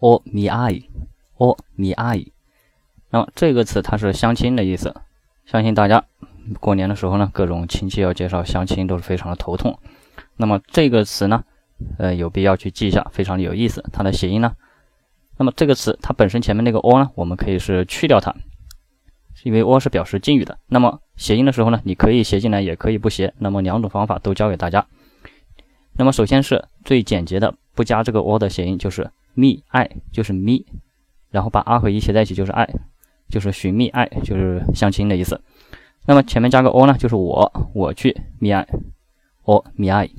or me I，or me I。那么这个词它是相亲的意思，相信大家过年的时候呢，各种亲戚要介绍相亲都是非常的头痛。那么这个词呢，呃，有必要去记一下，非常的有意思。它的谐音呢，那么这个词它本身前面那个 o 呢，我们可以是去掉它。因为 o 是表示敬语的，那么谐音的时候呢，你可以谐进来，也可以不谐。那么两种方法都教给大家。那么首先是最简洁的，不加这个 o 的谐音，就是 me I，就是 me，然后把 r 和 e 写在一起就是 I，，就是寻觅 I，就是相亲的意思。那么前面加个 o 呢，就是我，我去 me 爱，or me 爱。